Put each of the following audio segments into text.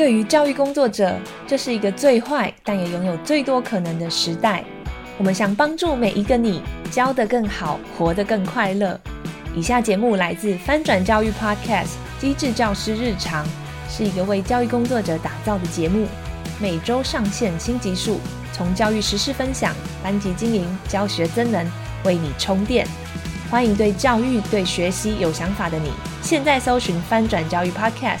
对于教育工作者，这是一个最坏但也拥有最多可能的时代。我们想帮助每一个你，教得更好，活得更快乐。以下节目来自翻转教育 Podcast《机智教师日常》，是一个为教育工作者打造的节目，每周上线新集数，从教育时事分享、班级经营、教学增能，为你充电。欢迎对教育、对学习有想法的你，现在搜寻翻转教育 Podcast，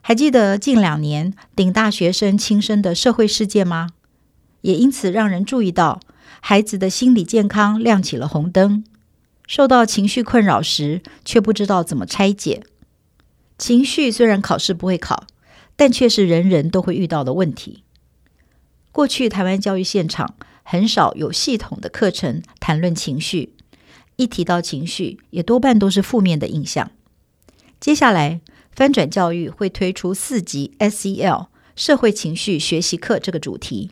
还记得近两年顶大学生轻生的社会事件吗？也因此让人注意到孩子的心理健康亮起了红灯。受到情绪困扰时，却不知道怎么拆解。情绪虽然考试不会考，但却是人人都会遇到的问题。过去台湾教育现场很少有系统的课程谈论情绪，一提到情绪，也多半都是负面的印象。接下来，翻转教育会推出四集 SEL 社会情绪学习课这个主题，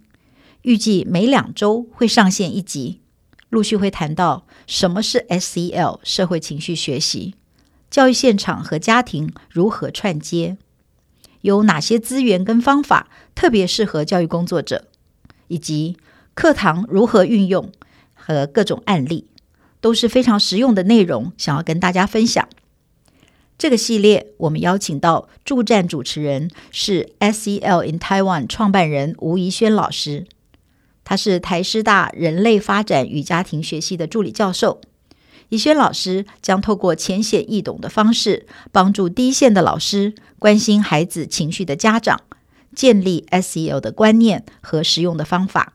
预计每两周会上线一集。陆续会谈到什么是 SEL 社会情绪学习，教育现场和家庭如何串接，有哪些资源跟方法特别适合教育工作者，以及课堂如何运用和各种案例，都是非常实用的内容，想要跟大家分享。这个系列我们邀请到助战主持人是 SEL in Taiwan 创办人吴怡轩老师。他是台师大人类发展与家庭学系的助理教授，怡轩老师将透过浅显易懂的方式，帮助第一线的老师、关心孩子情绪的家长，建立 SEL 的观念和实用的方法。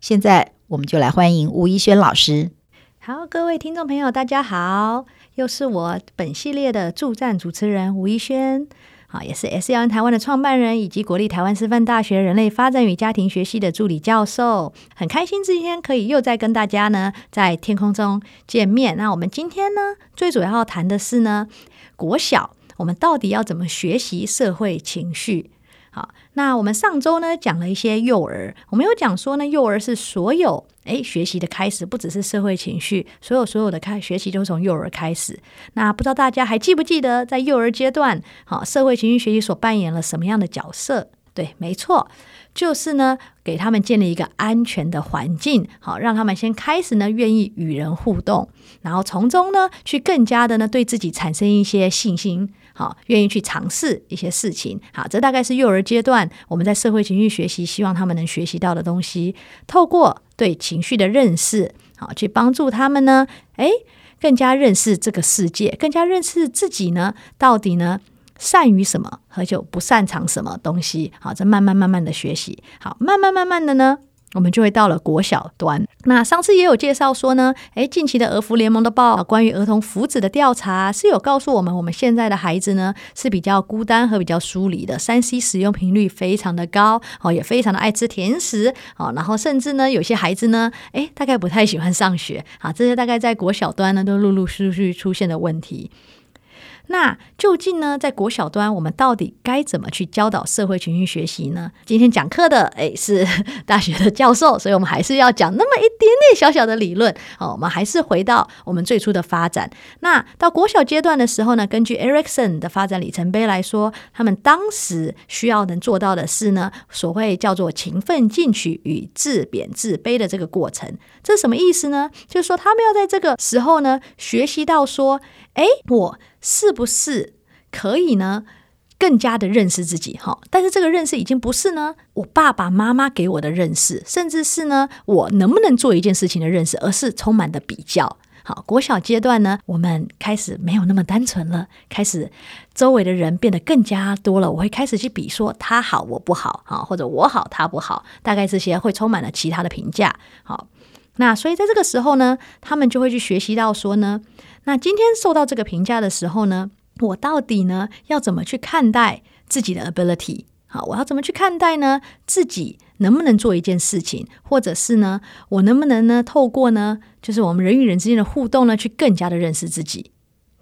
现在，我们就来欢迎吴怡轩老师。好，各位听众朋友，大家好，又是我本系列的助战主持人吴怡轩。好，也是 SEL 台湾的创办人，以及国立台湾师范大学人类发展与家庭学系的助理教授，很开心今天可以又再跟大家呢在天空中见面。那我们今天呢，最主要要谈的是呢，国小我们到底要怎么学习社会情绪？好，那我们上周呢讲了一些幼儿，我们有讲说呢，幼儿是所有诶学习的开始，不只是社会情绪，所有所有的开学习都从幼儿开始。那不知道大家还记不记得，在幼儿阶段，好，社会情绪学习所扮演了什么样的角色？对，没错。就是呢，给他们建立一个安全的环境，好，让他们先开始呢，愿意与人互动，然后从中呢，去更加的呢，对自己产生一些信心，好，愿意去尝试一些事情，好，这大概是幼儿阶段我们在社会情绪学习希望他们能学习到的东西，透过对情绪的认识，好，去帮助他们呢，诶，更加认识这个世界，更加认识自己呢，到底呢，善于什么，和就不擅长什么东西，好，这慢慢慢慢的学习，好，慢慢慢慢的呢，我们就会到了国小端。那上次也有介绍说呢，诶，近期的儿福联盟的报关于儿童福祉的调查是有告诉我们，我们现在的孩子呢是比较孤单和比较疏离的，三 C 使用频率非常的高，哦，也非常的爱吃甜食，哦，然后甚至呢有些孩子呢，诶，大概不太喜欢上学，啊，这些大概在国小端呢都陆陆续续出现的问题。那究竟呢，在国小端，我们到底该怎么去教导社会情绪学习呢？今天讲课的诶是 大学的教授，所以我们还是要讲那么一点点小小的理论。哦，我们还是回到我们最初的发展。那到国小阶段的时候呢，根据 Erikson 的发展里程碑来说，他们当时需要能做到的是呢，所谓叫做勤奋进取与自贬自卑的这个过程。这是什么意思呢？就是说他们要在这个时候呢，学习到说，诶，我。是不是可以呢？更加的认识自己哈，但是这个认识已经不是呢，我爸爸妈妈给我的认识，甚至是呢，我能不能做一件事情的认识，而是充满的比较。好，国小阶段呢，我们开始没有那么单纯了，开始周围的人变得更加多了，我会开始去比说他好我不好，啊或者我好他不好，大概这些会充满了其他的评价。好，那所以在这个时候呢，他们就会去学习到说呢。那今天受到这个评价的时候呢，我到底呢要怎么去看待自己的 ability？好，我要怎么去看待呢？自己能不能做一件事情，或者是呢，我能不能呢，透过呢，就是我们人与人之间的互动呢，去更加的认识自己？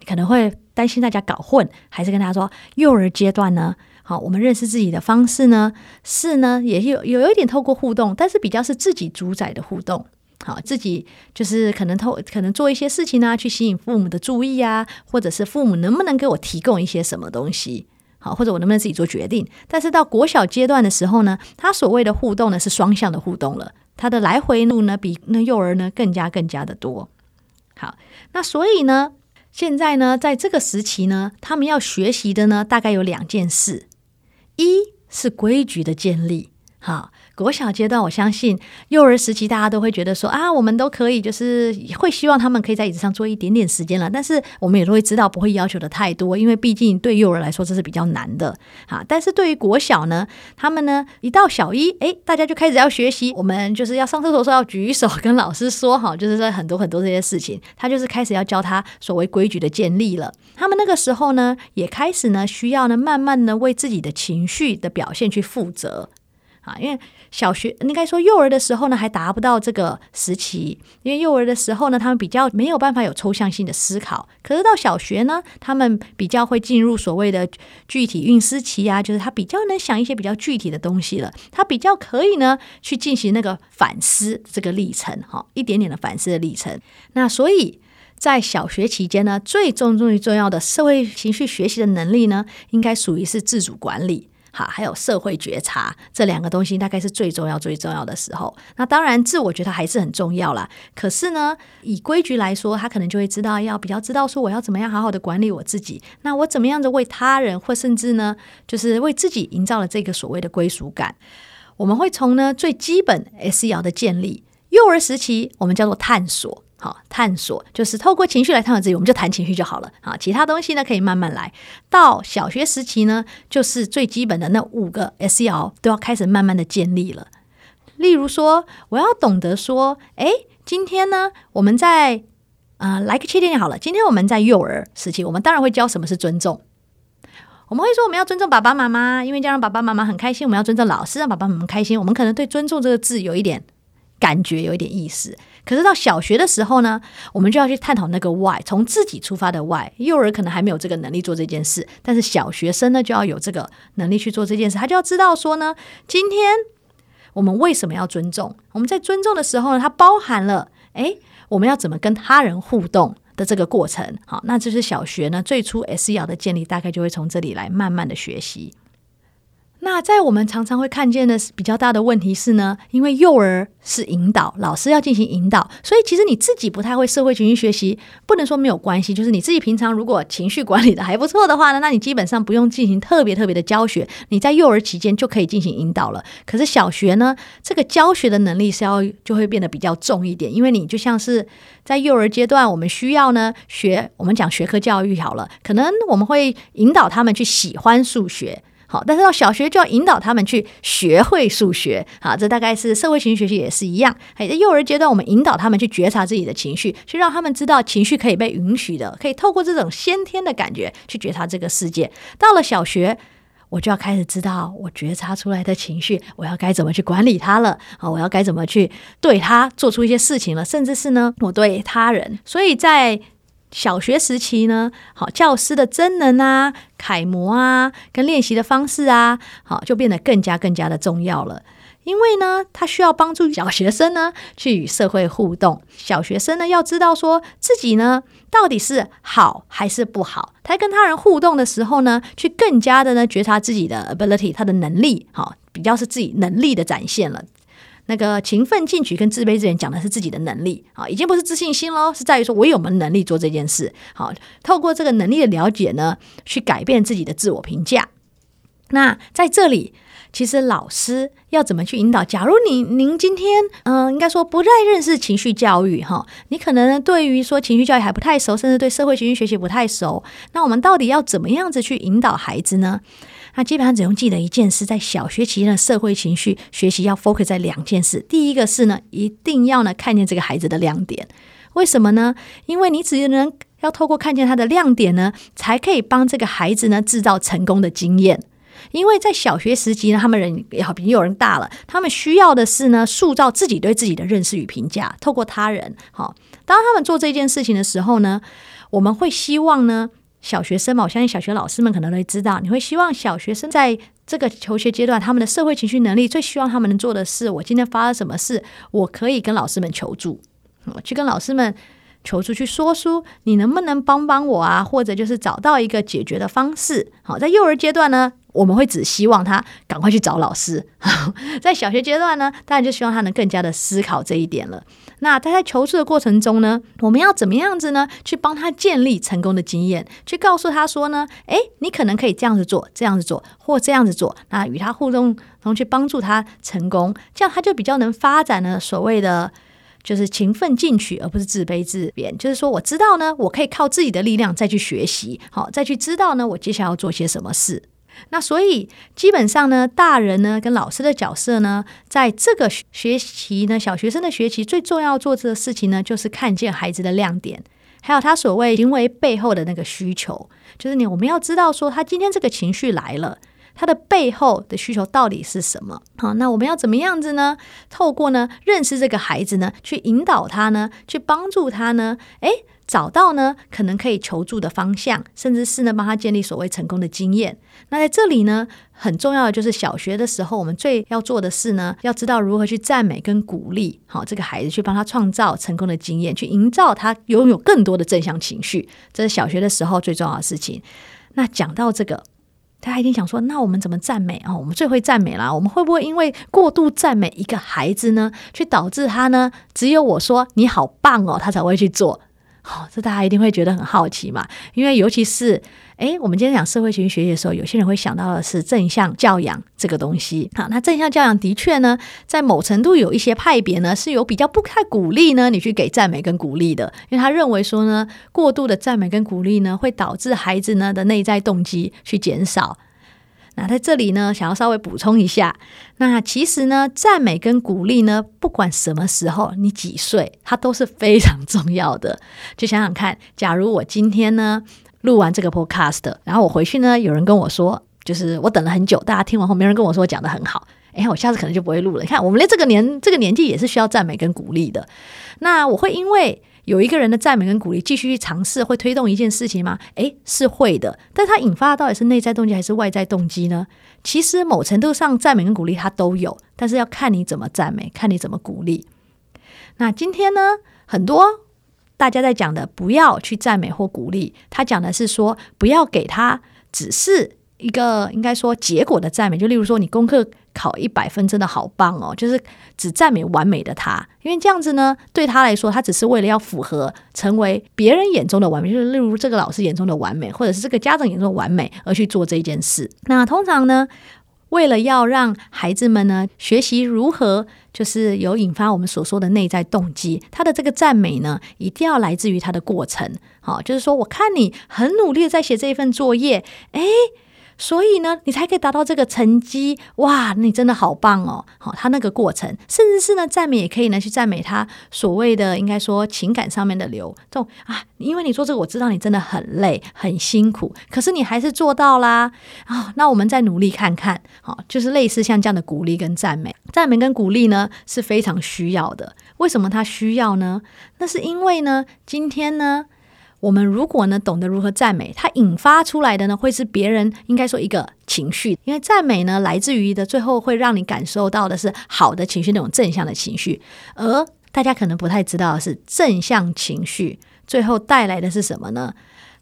可能会担心大家搞混，还是跟大家说，幼儿阶段呢，好，我们认识自己的方式呢，是呢，也有有有一点透过互动，但是比较是自己主宰的互动。好，自己就是可能偷可能做一些事情啊，去吸引父母的注意啊，或者是父母能不能给我提供一些什么东西？好，或者我能不能自己做决定？但是到国小阶段的时候呢，他所谓的互动呢是双向的互动了，他的来回路呢比那幼儿呢更加更加的多。好，那所以呢，现在呢，在这个时期呢，他们要学习的呢，大概有两件事，一是规矩的建立，好。国小阶段，我相信幼儿时期，大家都会觉得说啊，我们都可以，就是会希望他们可以在椅子上坐一点点时间了。但是我们也都会知道，不会要求的太多，因为毕竟对幼儿来说这是比较难的啊。但是对于国小呢，他们呢一到小一，诶，大家就开始要学习，我们就是要上厕所的时候要举手跟老师说哈，就是说很多很多这些事情，他就是开始要教他所谓规矩的建立了。他们那个时候呢，也开始呢需要呢慢慢的为自己的情绪的表现去负责。啊，因为小学应该说幼儿的时候呢，还达不到这个时期。因为幼儿的时候呢，他们比较没有办法有抽象性的思考。可是到小学呢，他们比较会进入所谓的具体运思期啊，就是他比较能想一些比较具体的东西了。他比较可以呢去进行那个反思这个历程，哈，一点点的反思的历程。那所以在小学期间呢，最重最重要的社会情绪学习的能力呢，应该属于是自主管理。好，还有社会觉察这两个东西，大概是最重要、最重要的时候。那当然，自我觉得还是很重要啦。可是呢，以规矩来说，他可能就会知道，要比较知道说，我要怎么样好好的管理我自己。那我怎么样子为他人，或甚至呢，就是为自己营造了这个所谓的归属感。我们会从呢最基本 SEL 的建立，幼儿时期我们叫做探索。好，探索就是透过情绪来探索自己，我们就谈情绪就好了。好，其他东西呢可以慢慢来。到小学时期呢，就是最基本的那五个 SEL 都要开始慢慢的建立了。例如说，我要懂得说，诶，今天呢，我们在啊、呃，来个切点点好了。今天我们在幼儿时期，我们当然会教什么是尊重。我们会说，我们要尊重爸爸妈妈，因为这样让爸爸妈妈很开心。我们要尊重老师，让爸爸妈妈开心。我们可能对“尊重”这个字有一点感觉，有一点意思。可是到小学的时候呢，我们就要去探讨那个 why，从自己出发的 why。幼儿可能还没有这个能力做这件事，但是小学生呢就要有这个能力去做这件事。他就要知道说呢，今天我们为什么要尊重？我们在尊重的时候呢，它包含了诶，我们要怎么跟他人互动的这个过程。好，那这是小学呢最初 SEL 的建立，大概就会从这里来慢慢的学习。那在我们常常会看见的比较大的问题是呢，因为幼儿是引导，老师要进行引导，所以其实你自己不太会社会情绪学习，不能说没有关系，就是你自己平常如果情绪管理的还不错的话呢，那你基本上不用进行特别特别的教学，你在幼儿期间就可以进行引导了。可是小学呢，这个教学的能力是要就会变得比较重一点，因为你就像是在幼儿阶段，我们需要呢学，我们讲学科教育好了，可能我们会引导他们去喜欢数学。好，但是到小学就要引导他们去学会数学，好，这大概是社会情绪学习也是一样。在幼儿阶段，我们引导他们去觉察自己的情绪，去让他们知道情绪可以被允许的，可以透过这种先天的感觉去觉察这个世界。到了小学，我就要开始知道我觉察出来的情绪，我要该怎么去管理它了。啊，我要该怎么去对他做出一些事情了，甚至是呢，我对他人。所以在小学时期呢，好，教师的真人啊、楷模啊、跟练习的方式啊，好，就变得更加更加的重要了。因为呢，他需要帮助小学生呢去与社会互动。小学生呢要知道说自己呢到底是好还是不好。他跟他人互动的时候呢，去更加的呢觉察自己的 ability，他的能力，好，比较是自己能力的展现了。那个勤奋进取跟自卑之人讲的是自己的能力啊，已经不是自信心喽，是在于说我有没有能力做这件事。好，透过这个能力的了解呢，去改变自己的自我评价。那在这里，其实老师要怎么去引导？假如你您今天嗯、应该说不太认识情绪教育哈，你可能对于说情绪教育还不太熟，甚至对社会情绪学习不太熟。那我们到底要怎么样子去引导孩子呢？那基本上只用记得一件事，在小学期间的社会情绪学习要 focus 在两件事。第一个是呢，一定要呢看见这个孩子的亮点。为什么呢？因为你只能要透过看见他的亮点呢，才可以帮这个孩子呢制造成功的经验。因为在小学时期呢，他们人也好比有人大了，他们需要的是呢，塑造自己对自己的认识与评价，透过他人。好，当他们做这件事情的时候呢，我们会希望呢，小学生嘛，我相信小学老师们可能会知道，你会希望小学生在这个求学阶段，他们的社会情绪能力最希望他们能做的是，我今天发生什么事，我可以跟老师们求助，我去跟老师们。求助去说书，你能不能帮帮我啊？或者就是找到一个解决的方式。好，在幼儿阶段呢，我们会只希望他赶快去找老师。在小学阶段呢，当然就希望他能更加的思考这一点了。那他在求助的过程中呢，我们要怎么样子呢？去帮他建立成功的经验，去告诉他说呢，诶，你可能可以这样子做，这样子做，或这样子做。那与他互动，然后去帮助他成功，这样他就比较能发展呢所谓的。就是勤奋进取，而不是自卑自贬。就是说，我知道呢，我可以靠自己的力量再去学习，好，再去知道呢，我接下来要做些什么事。那所以基本上呢，大人呢跟老师的角色呢，在这个学习呢，小学生的学习最重要做这个事情呢，就是看见孩子的亮点，还有他所谓行为背后的那个需求。就是你我们要知道说，他今天这个情绪来了。他的背后的需求到底是什么？好，那我们要怎么样子呢？透过呢认识这个孩子呢，去引导他呢，去帮助他呢，诶，找到呢可能可以求助的方向，甚至是呢帮他建立所谓成功的经验。那在这里呢，很重要的就是小学的时候，我们最要做的事呢，要知道如何去赞美跟鼓励，好，这个孩子去帮他创造成功的经验，去营造他拥有更多的正向情绪，这是小学的时候最重要的事情。那讲到这个。他一定想说：“那我们怎么赞美啊？我们最会赞美啦。我们会不会因为过度赞美一个孩子呢，去导致他呢？只有我说你好棒哦，他才会去做。好，这大家一定会觉得很好奇嘛。因为尤其是诶，我们今天讲社会情绪学习的时候，有些人会想到的是正向教养这个东西。好，那正向教养的确呢，在某程度有一些派别呢，是有比较不太鼓励呢，你去给赞美跟鼓励的，因为他认为说呢，过度的赞美跟鼓励呢，会导致孩子呢的内在动机去减少。那在这里呢，想要稍微补充一下，那其实呢，赞美跟鼓励呢，不管什么时候，你几岁，它都是非常重要的。就想想看，假如我今天呢录完这个 podcast，然后我回去呢，有人跟我说，就是我等了很久，大家听完后没人跟我说讲得很好，哎，我下次可能就不会录了。你看，我们连这个年这个年纪也是需要赞美跟鼓励的。那我会因为。有一个人的赞美跟鼓励，继续去尝试，会推动一件事情吗？诶，是会的。但它引发的到底是内在动机还是外在动机呢？其实某程度上，赞美跟鼓励它都有，但是要看你怎么赞美，看你怎么鼓励。那今天呢，很多大家在讲的，不要去赞美或鼓励，他讲的是说，不要给他只是一个应该说结果的赞美，就例如说你功课。考一百分真的好棒哦！就是只赞美完美的他，因为这样子呢，对他来说，他只是为了要符合成为别人眼中的完美，就是例如这个老师眼中的完美，或者是这个家长眼中的完美而去做这件事。那通常呢，为了要让孩子们呢学习如何，就是有引发我们所说的内在动机，他的这个赞美呢，一定要来自于他的过程。好，就是说，我看你很努力在写这一份作业，诶。所以呢，你才可以达到这个成绩哇！你真的好棒哦！好，他那个过程，甚至是呢，赞美也可以呢，去赞美他所谓的应该说情感上面的流动啊。因为你做这个，我知道你真的很累很辛苦，可是你还是做到啦啊！那我们再努力看看，好，就是类似像这样的鼓励跟赞美，赞美跟鼓励呢是非常需要的。为什么他需要呢？那是因为呢，今天呢。我们如果呢懂得如何赞美，它引发出来的呢会是别人应该说一个情绪，因为赞美呢来自于的最后会让你感受到的是好的情绪，那种正向的情绪。而大家可能不太知道的是，正向情绪最后带来的是什么呢？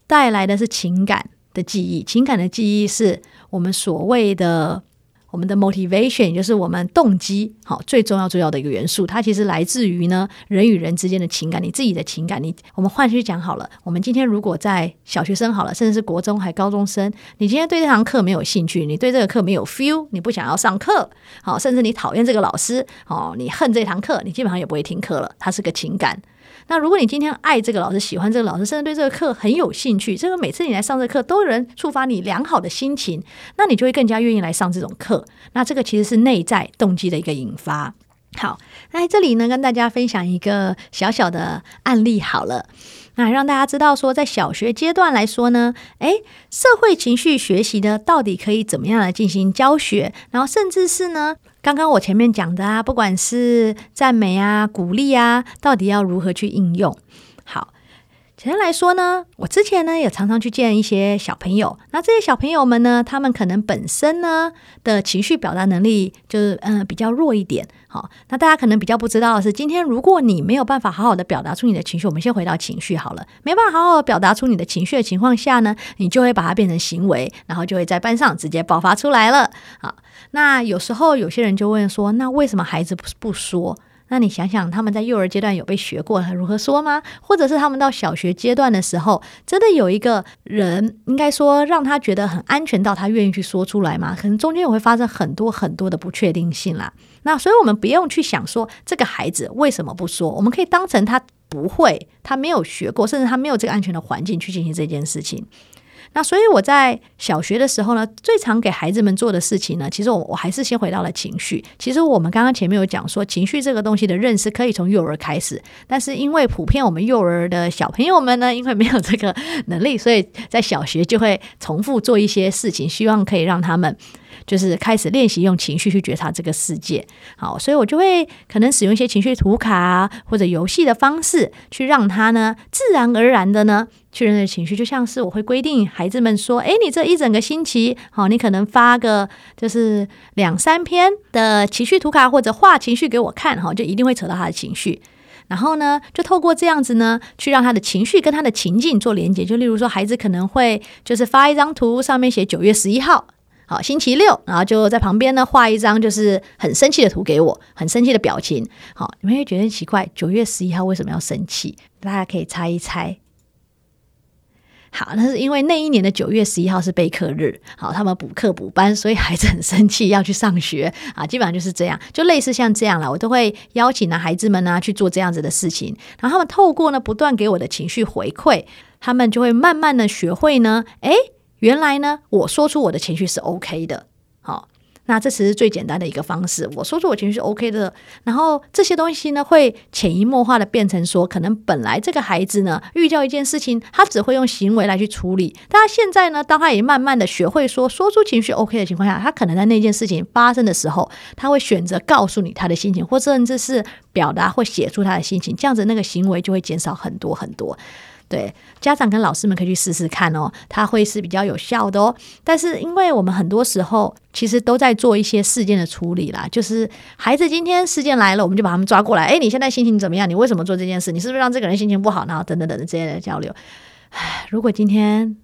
带来的是情感的记忆，情感的记忆是我们所谓的。我们的 motivation 也就是我们动机，好，最重要最要的一个元素，它其实来自于呢人与人之间的情感，你自己的情感。你我们换句讲好了，我们今天如果在小学生好了，甚至是国中还高中生，你今天对这堂课没有兴趣，你对这个课没有 feel，你不想要上课，好，甚至你讨厌这个老师，哦，你恨这堂课，你基本上也不会听课了，它是个情感。那如果你今天爱这个老师，喜欢这个老师，甚至对这个课很有兴趣，这个每次你来上这课都能触发你良好的心情，那你就会更加愿意来上这种课。那这个其实是内在动机的一个引发。好，那这里呢，跟大家分享一个小小的案例好了。那让大家知道说，在小学阶段来说呢，诶，社会情绪学习呢，到底可以怎么样来进行教学？然后甚至是呢，刚刚我前面讲的啊，不管是赞美啊、鼓励啊，到底要如何去应用？好。简单来说呢，我之前呢也常常去见一些小朋友，那这些小朋友们呢，他们可能本身呢的情绪表达能力就是嗯、比较弱一点。好，那大家可能比较不知道的是，今天如果你没有办法好好的表达出你的情绪，我们先回到情绪好了，没办法好好的表达出你的情绪的情况下呢，你就会把它变成行为，然后就会在班上直接爆发出来了。好，那有时候有些人就问说，那为什么孩子不不说？那你想想，他们在幼儿阶段有被学过如何说吗？或者是他们到小学阶段的时候，真的有一个人应该说让他觉得很安全到他愿意去说出来吗？可能中间也会发生很多很多的不确定性啦。那所以我们不用去想说这个孩子为什么不说，我们可以当成他不会，他没有学过，甚至他没有这个安全的环境去进行这件事情。那所以我在小学的时候呢，最常给孩子们做的事情呢，其实我我还是先回到了情绪。其实我们刚刚前面有讲说，情绪这个东西的认识可以从幼儿开始，但是因为普遍我们幼儿的小朋友们呢，因为没有这个能力，所以在小学就会重复做一些事情，希望可以让他们。就是开始练习用情绪去觉察这个世界，好，所以我就会可能使用一些情绪图卡或者游戏的方式，去让他呢自然而然的呢去认识情绪。就像是我会规定孩子们说：“诶，你这一整个星期，好，你可能发个就是两三篇的情绪图卡或者画情绪给我看，哈，就一定会扯到他的情绪。然后呢，就透过这样子呢，去让他的情绪跟他的情境做连接。就例如说，孩子可能会就是发一张图，上面写九月十一号。”好，星期六，然后就在旁边呢画一张就是很生气的图给我，很生气的表情。好，你们会觉得奇怪，九月十一号为什么要生气？大家可以猜一猜。好，那是因为那一年的九月十一号是备课日，好，他们补课补班，所以孩子很生气要去上学啊。基本上就是这样，就类似像这样了。我都会邀请呢孩子们呢去做这样子的事情，然后他们透过呢不断给我的情绪回馈，他们就会慢慢的学会呢，诶。原来呢，我说出我的情绪是 OK 的，好，那这只是最简单的一个方式。我说出我情绪是 OK 的，然后这些东西呢，会潜移默化的变成说，可能本来这个孩子呢，遇到一件事情，他只会用行为来去处理，但他现在呢，当他也慢慢的学会说，说出情绪 OK 的情况下，他可能在那件事情发生的时候，他会选择告诉你他的心情，或甚至是表达或写出他的心情，这样子那个行为就会减少很多很多。对，家长跟老师们可以去试试看哦，它会是比较有效的哦。但是，因为我们很多时候其实都在做一些事件的处理啦，就是孩子今天事件来了，我们就把他们抓过来。哎，你现在心情怎么样？你为什么做这件事？你是不是让这个人心情不好？然后等等等等这些的交流。唉，如果今天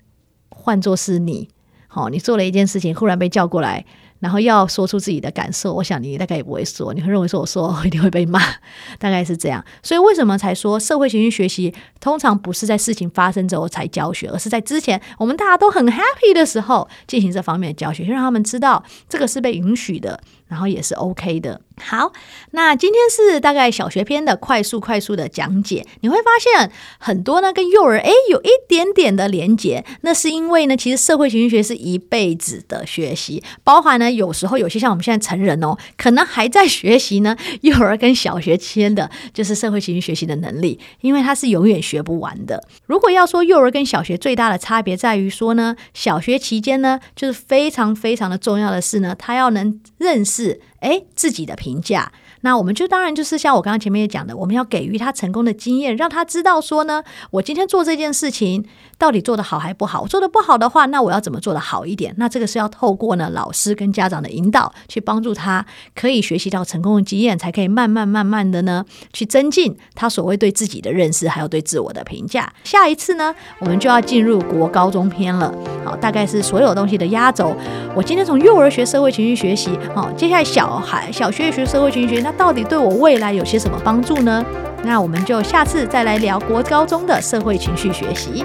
换作是你，好，你做了一件事情，忽然被叫过来。然后要说出自己的感受，我想你大概也不会说，你会认为说我说 一定会被骂，大概是这样。所以为什么才说社会情绪学习通常不是在事情发生之后才教学，而是在之前我们大家都很 happy 的时候进行这方面的教学，就让他们知道这个是被允许的，然后也是 OK 的。好，那今天是大概小学篇的快速快速的讲解，你会发现很多呢跟幼儿诶有一点点的连结，那是因为呢其实社会情绪学是一辈子的学习，包含呢有时候有些像我们现在成人哦，可能还在学习呢幼儿跟小学期间的就是社会情绪学习的能力，因为它是永远学不完的。如果要说幼儿跟小学最大的差别在于说呢，小学期间呢就是非常非常的重要的是呢，他要能认识。是，哎，自己的评价，那我们就当然就是像我刚刚前面也讲的，我们要给予他成功的经验，让他知道说呢，我今天做这件事情到底做得好还不好？做得不好的话，那我要怎么做得好一点？那这个是要透过呢老师跟家长的引导，去帮助他可以学习到成功的经验，才可以慢慢慢慢的呢去增进他所谓对自己的认识，还有对自我的评价。下一次呢，我们就要进入国高中篇了，好，大概是所有东西的压轴。我今天从幼儿学社会情绪学习，好，接下来小。孩小学学社会情绪学，那到底对我未来有些什么帮助呢？那我们就下次再来聊国高中的社会情绪学习。